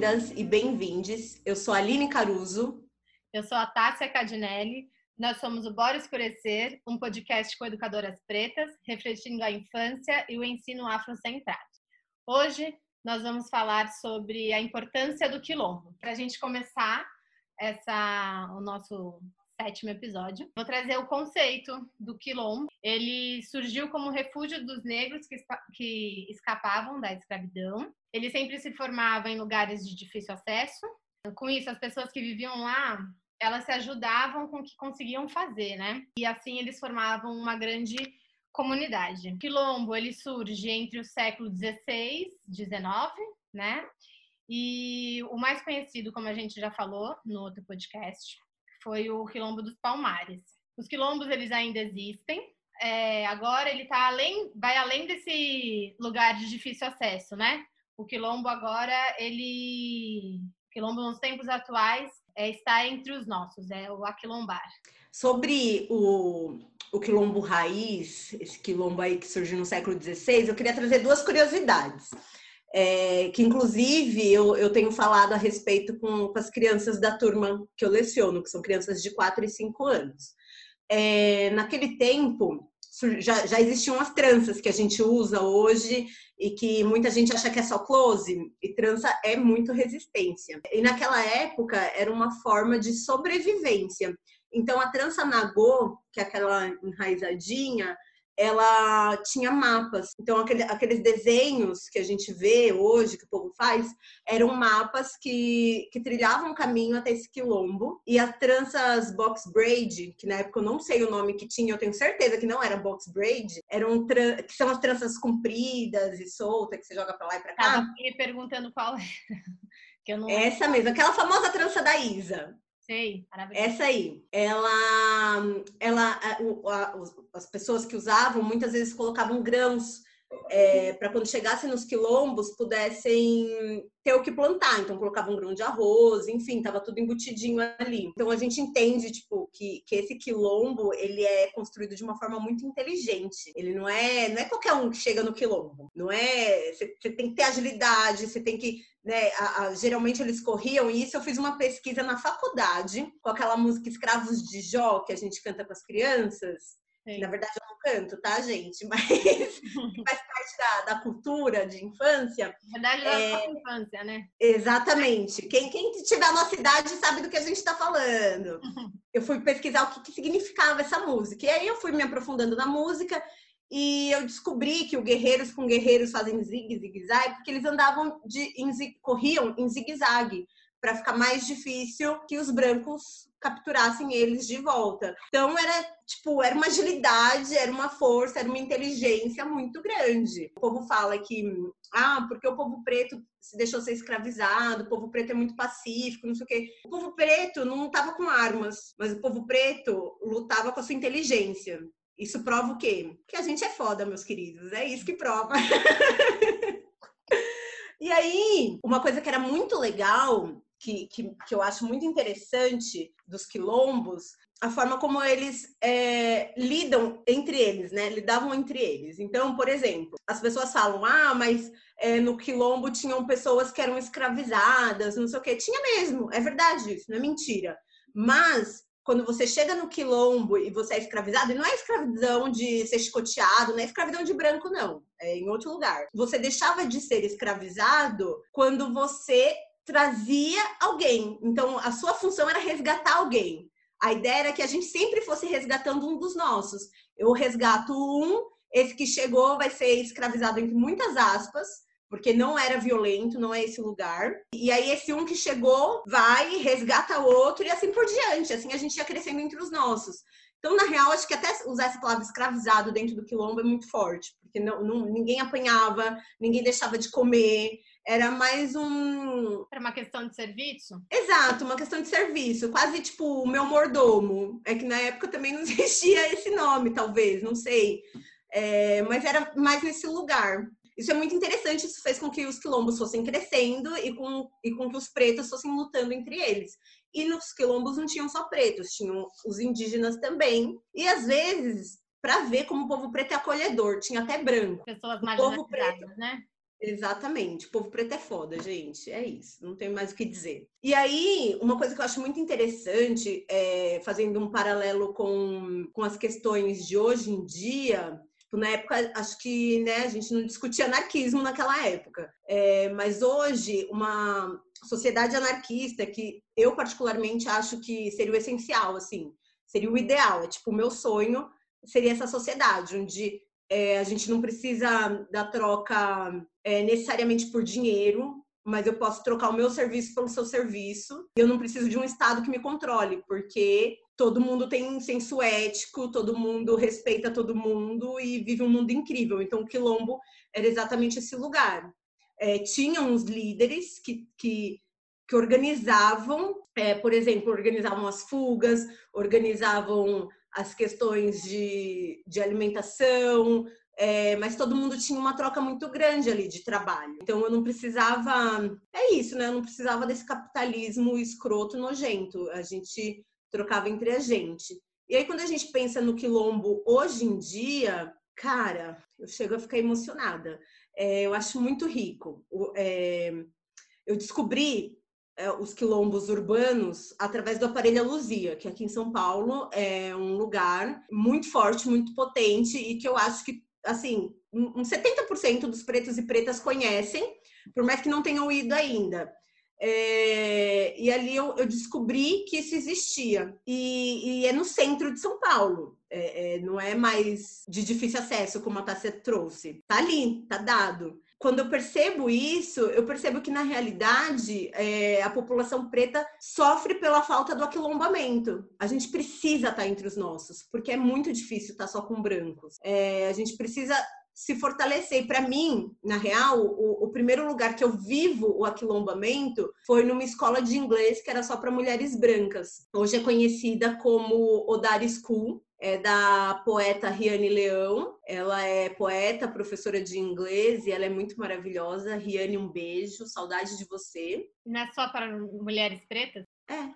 bem-vindas e bem-vindes. Eu sou a Aline Caruso. Eu sou a Tássia Cadinelli. Nós somos o Bora Escurecer, um podcast com educadoras pretas, refletindo a infância e o ensino afrocentrado. Hoje nós vamos falar sobre a importância do quilombo. Para a gente começar essa, o nosso sétimo episódio. Vou trazer o conceito do quilombo. Ele surgiu como refúgio dos negros que, que escapavam da escravidão. Ele sempre se formava em lugares de difícil acesso. Com isso, as pessoas que viviam lá, elas se ajudavam com o que conseguiam fazer, né? E assim eles formavam uma grande comunidade. O quilombo, ele surge entre o século 16, 19, né? E o mais conhecido, como a gente já falou no outro podcast, foi o Quilombo dos Palmares. Os quilombos eles ainda existem. É, agora ele tá além, vai além desse lugar de difícil acesso, né? O quilombo agora ele, quilombo nos tempos atuais é, está entre os nossos, é o aquilombar. Sobre o, o quilombo raiz, esse quilombo aí que surgiu no século XVI, eu queria trazer duas curiosidades é, que inclusive eu, eu tenho falado a respeito com, com, as crianças da turma que eu leciono, que são crianças de 4 e 5 anos. É, naquele tempo, já, já existiam as tranças que a gente usa hoje e que muita gente acha que é só close, e trança é muito resistência. E naquela época era uma forma de sobrevivência. Então a trança nagô, que é aquela enraizadinha, ela tinha mapas. Então, aquele, aqueles desenhos que a gente vê hoje, que o povo faz, eram mapas que, que trilhavam o caminho até esse quilombo. E as tranças box braid, que na época eu não sei o nome que tinha, eu tenho certeza que não era box braid, eram que são as tranças compridas e soltas, que você joga pra lá e pra cá. Tava me perguntando qual era. Essa mesma, aquela famosa trança da Isa. Sei, Essa aí, ela, ela, a, a, as pessoas que usavam muitas vezes colocavam grãos é, para quando chegassem nos quilombos pudessem ter o que plantar. Então colocavam um grão de arroz, enfim, estava tudo embutidinho ali. Então a gente entende tipo que, que esse quilombo ele é construído de uma forma muito inteligente. Ele não é não é qualquer um que chega no quilombo. Não é você, tem que ter agilidade, você tem que né, a, a, geralmente eles corriam, e isso eu fiz uma pesquisa na faculdade, com aquela música Escravos de Jó, que a gente canta com as crianças, na verdade, eu não canto, tá, gente? Mas faz parte da, da cultura de infância. Na verdade, da é... infância, né? Exatamente. Quem, quem tiver a nossa idade sabe do que a gente está falando. eu fui pesquisar o que, que significava essa música. E aí eu fui me aprofundando na música e eu descobri que o guerreiros com guerreiros fazem zigue-zigue-zague porque eles andavam de em, corriam em zigue-zague para ficar mais difícil que os brancos capturassem eles de volta. Então era tipo, era uma agilidade, era uma força, era uma inteligência muito grande. O povo fala que ah, porque o povo preto se deixou ser escravizado, o povo preto é muito pacífico, não sei o quê. O povo preto não lutava com armas, mas o povo preto lutava com a sua inteligência. Isso prova o quê? Que a gente é foda, meus queridos. É isso que prova. e aí, uma coisa que era muito legal que, que, que eu acho muito interessante dos quilombos a forma como eles é, lidam entre eles, né? Lidavam entre eles. Então, por exemplo, as pessoas falam, ah, mas é, no quilombo tinham pessoas que eram escravizadas, não sei o quê. Tinha mesmo, é verdade isso, não é mentira. Mas quando você chega no quilombo e você é escravizado, e não é escravidão de ser chicoteado, não é escravidão de branco, não. É em outro lugar. Você deixava de ser escravizado quando você trazia alguém. Então, a sua função era resgatar alguém. A ideia era que a gente sempre fosse resgatando um dos nossos. Eu resgato um, esse que chegou vai ser escravizado entre muitas aspas, porque não era violento, não é esse lugar. E aí esse um que chegou vai, resgata o outro e assim por diante. Assim a gente ia crescendo entre os nossos. Então, na real, acho que até usar essa palavra escravizado dentro do quilombo é muito forte, porque não, não, ninguém apanhava, ninguém deixava de comer, era mais um. Era uma questão de serviço? Exato, uma questão de serviço. Quase tipo o meu mordomo. É que na época também não existia esse nome, talvez, não sei. É, mas era mais nesse lugar. Isso é muito interessante, isso fez com que os quilombos fossem crescendo e com, e com que os pretos fossem lutando entre eles. E nos quilombos não tinham só pretos, tinham os indígenas também. E às vezes, para ver como o povo preto é acolhedor, tinha até branco. Pessoas marginalizadas, preto, né? Exatamente. O povo preto é foda, gente. É isso. Não tem mais o que dizer. E aí, uma coisa que eu acho muito interessante, é, fazendo um paralelo com, com as questões de hoje em dia, na época, acho que né, a gente não discutia anarquismo naquela época. É, mas hoje, uma sociedade anarquista, que eu particularmente acho que seria o essencial, assim, seria o ideal. É tipo, o meu sonho seria essa sociedade, onde é, a gente não precisa da troca é, necessariamente por dinheiro, mas eu posso trocar o meu serviço pelo seu serviço. Eu não preciso de um Estado que me controle, porque todo mundo tem senso ético, todo mundo respeita todo mundo e vive um mundo incrível. Então, o Quilombo era exatamente esse lugar. É, tinha uns líderes que, que, que organizavam, é, por exemplo, organizavam as fugas, organizavam as questões de, de alimentação, é, mas todo mundo tinha uma troca muito grande ali de trabalho. Então eu não precisava. É isso, né? Eu não precisava desse capitalismo escroto, nojento. A gente trocava entre a gente. E aí, quando a gente pensa no quilombo hoje em dia, cara, eu chego a ficar emocionada. É, eu acho muito rico. É, eu descobri é, os quilombos urbanos através do aparelho Luzia, que aqui em São Paulo é um lugar muito forte, muito potente e que eu acho que, assim, uns 70% dos pretos e pretas conhecem, por mais que não tenham ido ainda. É, e ali eu, eu, descobri que isso existia. E, e, é no centro de São Paulo. É, é, não é mais de difícil acesso, como a Tássia trouxe. Tá ali, tá dado quando eu percebo isso, eu percebo que na realidade é, a população preta sofre pela falta do aquilombamento. A gente precisa estar entre os nossos, porque é muito difícil estar só com brancos. É, a gente precisa se fortalecer. Para mim, na real, o, o, primeiro lugar que eu vivo o aquilombamento foi numa escola de inglês que era só para mulheres brancas. Hoje é conhecida como Odar School, é da poeta Riane Leão. Ela é poeta, professora de inglês e ela é muito maravilhosa. Riane, um beijo, saudade de você. Não é só para mulheres pretas? É.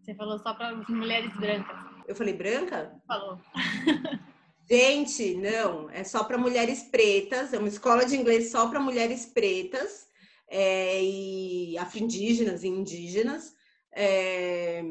Você falou só para mulheres brancas. Eu falei branca? Falou. Gente, não, é só para mulheres pretas, é uma escola de inglês só para mulheres pretas é, e afro-indígenas e indígenas. É,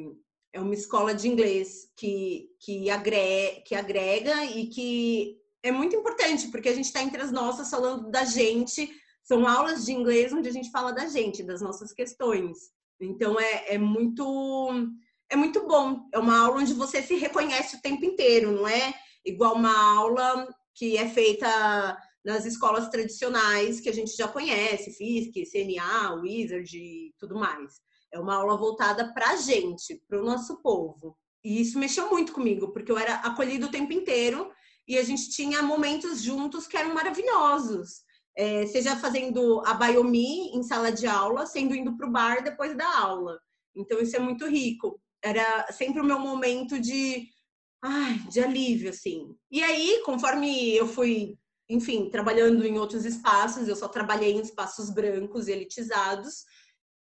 é uma escola de inglês que, que, agrega, que agrega e que é muito importante, porque a gente está entre as nossas falando da gente. São aulas de inglês onde a gente fala da gente, das nossas questões. Então é, é muito é muito bom. É uma aula onde você se reconhece o tempo inteiro, não é igual uma aula que é feita nas escolas tradicionais que a gente já conhece, FISC, CNA, Wizard e tudo mais. É uma aula voltada para a gente, para o nosso povo. E isso mexeu muito comigo, porque eu era acolhida o tempo inteiro e a gente tinha momentos juntos que eram maravilhosos. É, seja fazendo a Biomi em sala de aula, sendo indo para o bar depois da aula. Então, isso é muito rico. Era sempre o meu momento de, ai, de alívio, assim. E aí, conforme eu fui, enfim, trabalhando em outros espaços, eu só trabalhei em espaços brancos e elitizados,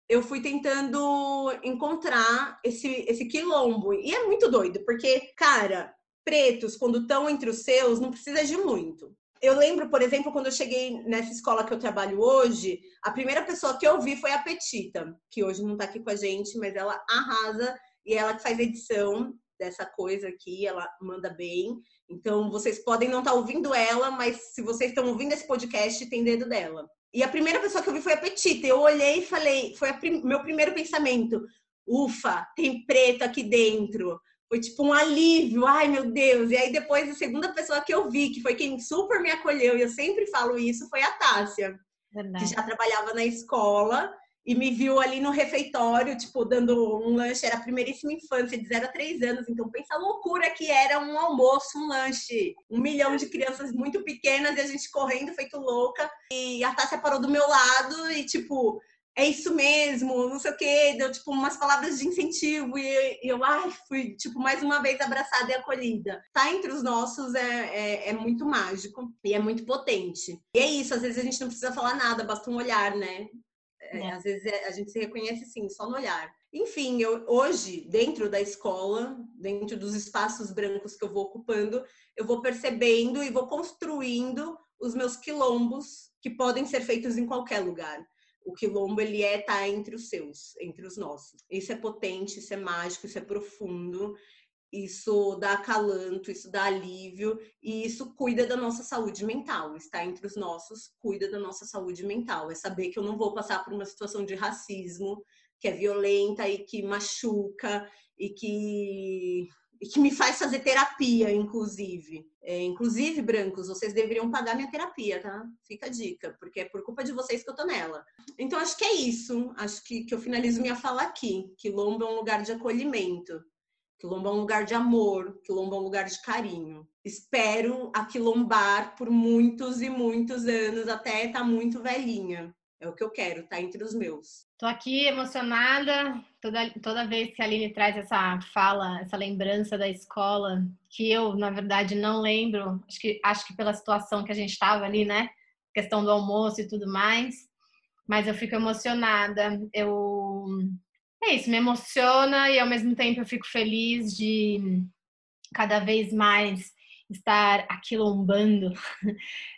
eu fui tentando encontrar esse, esse quilombo. E é muito doido, porque, cara, pretos, quando estão entre os seus, não precisa de muito. Eu lembro, por exemplo, quando eu cheguei nessa escola que eu trabalho hoje, a primeira pessoa que eu vi foi a Petita, que hoje não está aqui com a gente, mas ela arrasa e ela que faz edição dessa coisa aqui, ela manda bem. Então, vocês podem não estar tá ouvindo ela, mas se vocês estão ouvindo esse podcast, tem dedo dela. E a primeira pessoa que eu vi foi a Petita. Eu olhei e falei, foi prim meu primeiro pensamento. Ufa, tem preto aqui dentro. Foi tipo um alívio, ai meu Deus. E aí depois a segunda pessoa que eu vi, que foi quem super me acolheu, e eu sempre falo isso, foi a Tássia. Verdade. Que já trabalhava na escola e me viu ali no refeitório, tipo, dando um lanche. Era a primeiríssima infância, de 0 a 3 anos. Então, pensa a loucura que era um almoço, um lanche. Um milhão de crianças muito pequenas e a gente correndo, feito louca. E a Tássia parou do meu lado e, tipo, é isso mesmo, não sei o quê. Deu, tipo, umas palavras de incentivo. E eu, ai, fui, tipo, mais uma vez abraçada e acolhida. Tá entre os nossos é, é, é muito mágico e é muito potente. E é isso, às vezes a gente não precisa falar nada, basta um olhar, né? É, é. Às vezes é, a gente se reconhece assim, só no olhar. Enfim, eu, hoje, dentro da escola, dentro dos espaços brancos que eu vou ocupando, eu vou percebendo e vou construindo os meus quilombos, que podem ser feitos em qualquer lugar. O quilombo, ele é tá entre os seus, entre os nossos. Isso é potente, isso é mágico, isso é profundo, isso dá acalanto, isso dá alívio e isso cuida da nossa saúde mental. Está entre os nossos, cuida da nossa saúde mental. É saber que eu não vou passar por uma situação de racismo que é violenta e que machuca e que e que me faz fazer terapia, inclusive. É, inclusive, brancos, vocês deveriam pagar minha terapia, tá? Fica a dica, porque é por culpa de vocês que eu tô nela. Então, acho que é isso. Acho que, que eu finalizo minha fala aqui. Quilombo é um lugar de acolhimento. Quilombo é um lugar de amor. Quilombo é um lugar de carinho. Espero aquilombar por muitos e muitos anos, até estar tá muito velhinha. É o que eu quero, tá entre os meus. Tô aqui emocionada toda, toda vez que a Aline traz essa fala, essa lembrança da escola, que eu, na verdade, não lembro. Acho que, acho que pela situação que a gente estava ali, né? Questão do almoço e tudo mais. Mas eu fico emocionada. Eu. É isso, me emociona e ao mesmo tempo eu fico feliz de cada vez mais estar aquilombando.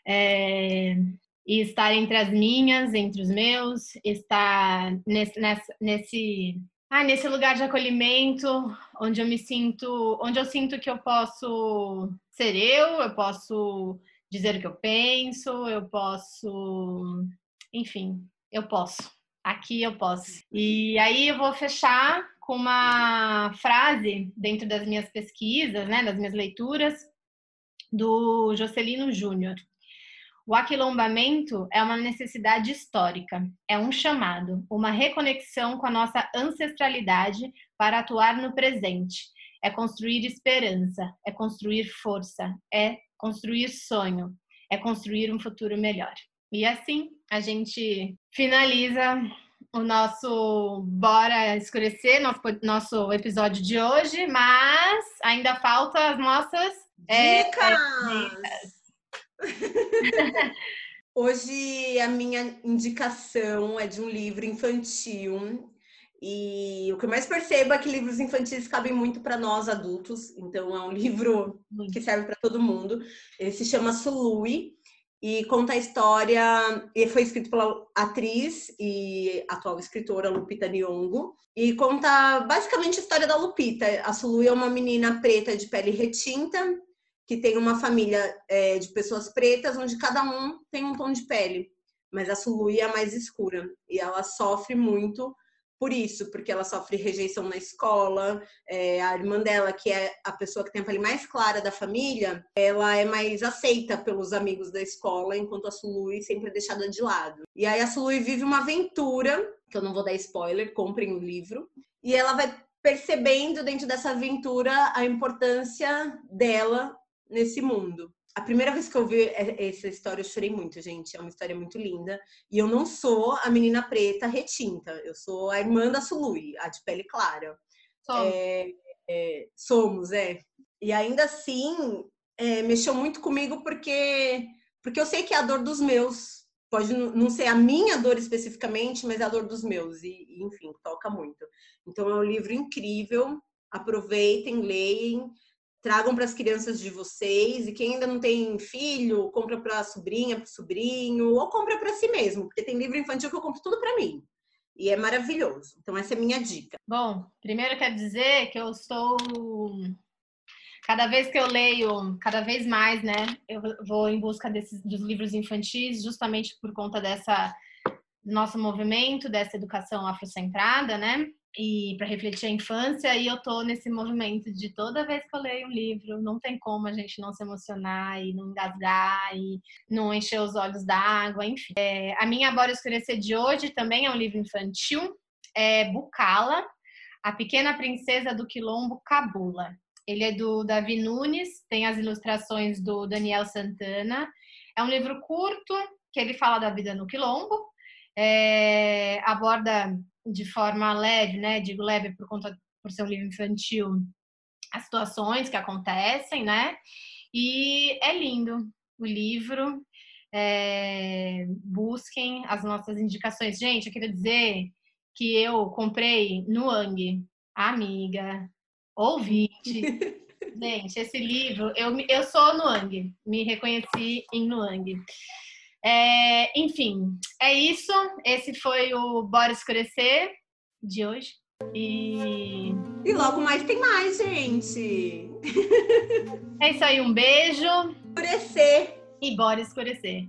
É, e estar entre as minhas, entre os meus, estar nesse, nesse, ah, nesse lugar de acolhimento, onde eu me sinto, onde eu sinto que eu posso ser eu, eu posso dizer o que eu penso, eu posso, enfim, eu posso. Aqui eu posso. E aí eu vou fechar com uma frase dentro das minhas pesquisas, né, das minhas leituras, do Jocelino Júnior. O aquilombamento é uma necessidade histórica, é um chamado, uma reconexão com a nossa ancestralidade para atuar no presente. É construir esperança, é construir força, é construir sonho, é construir um futuro melhor. E assim a gente finaliza o nosso Bora Escurecer, nosso, nosso episódio de hoje, mas ainda falta as nossas dicas. É, dicas. Hoje a minha indicação é de um livro infantil. E o que eu mais percebo é que livros infantis cabem muito para nós adultos, então é um livro que serve para todo mundo. Ele se chama Sului e conta a história. E foi escrito pela atriz e atual escritora Lupita Nyong'o e conta basicamente a história da Lupita. A Sului é uma menina preta de pele retinta que tem uma família é, de pessoas pretas, onde cada um tem um tom de pele, mas a Sului é a mais escura e ela sofre muito por isso, porque ela sofre rejeição na escola. É, a irmã dela, que é a pessoa que tem a pele mais clara da família, ela é mais aceita pelos amigos da escola, enquanto a Sului sempre é deixada de lado. E aí a Sului vive uma aventura, que eu não vou dar spoiler, comprem o livro, e ela vai percebendo dentro dessa aventura a importância dela nesse mundo. A primeira vez que eu vi essa história, eu chorei muito, gente. É uma história muito linda. E eu não sou a menina preta retinta. Eu sou a irmã da Sului, a de pele clara. Somos. É, é, somos, é. E ainda assim, é, mexeu muito comigo porque, porque eu sei que é a dor dos meus. Pode não ser a minha dor especificamente, mas é a dor dos meus. E, enfim, toca muito. Então, é um livro incrível. Aproveitem, leem tragam para as crianças de vocês e quem ainda não tem filho, compra para a sobrinha, para o sobrinho, ou compra para si mesmo, porque tem livro infantil que eu compro tudo para mim. E é maravilhoso. Então essa é a minha dica. Bom, primeiro eu quero dizer que eu estou cada vez que eu leio, cada vez mais, né, eu vou em busca desses dos livros infantis, justamente por conta dessa nosso movimento, dessa educação afrocentrada, né? E para refletir a infância e eu tô nesse movimento de toda vez que eu leio um livro, não tem como a gente não se emocionar e não engasgar e não encher os olhos d'água, enfim. É, a minha Bora Escurecer de hoje também é um livro infantil, é Bucala, A Pequena Princesa do Quilombo Cabula. Ele é do Davi Nunes, tem as ilustrações do Daniel Santana. É um livro curto que ele fala da vida no Quilombo, é, aborda de forma leve, né? Digo leve por conta por ser um livro infantil, as situações que acontecem, né? E é lindo o livro. É, busquem as nossas indicações. Gente, eu queria dizer que eu comprei no Ang, amiga, ouvinte. Gente, esse livro, eu, eu sou Nuang, me reconheci em Nuang. É, enfim, é isso. Esse foi o Bora Escurecer de hoje. E... e logo mais tem mais, gente. É isso aí, um beijo. Escurecer. E bora escurecer.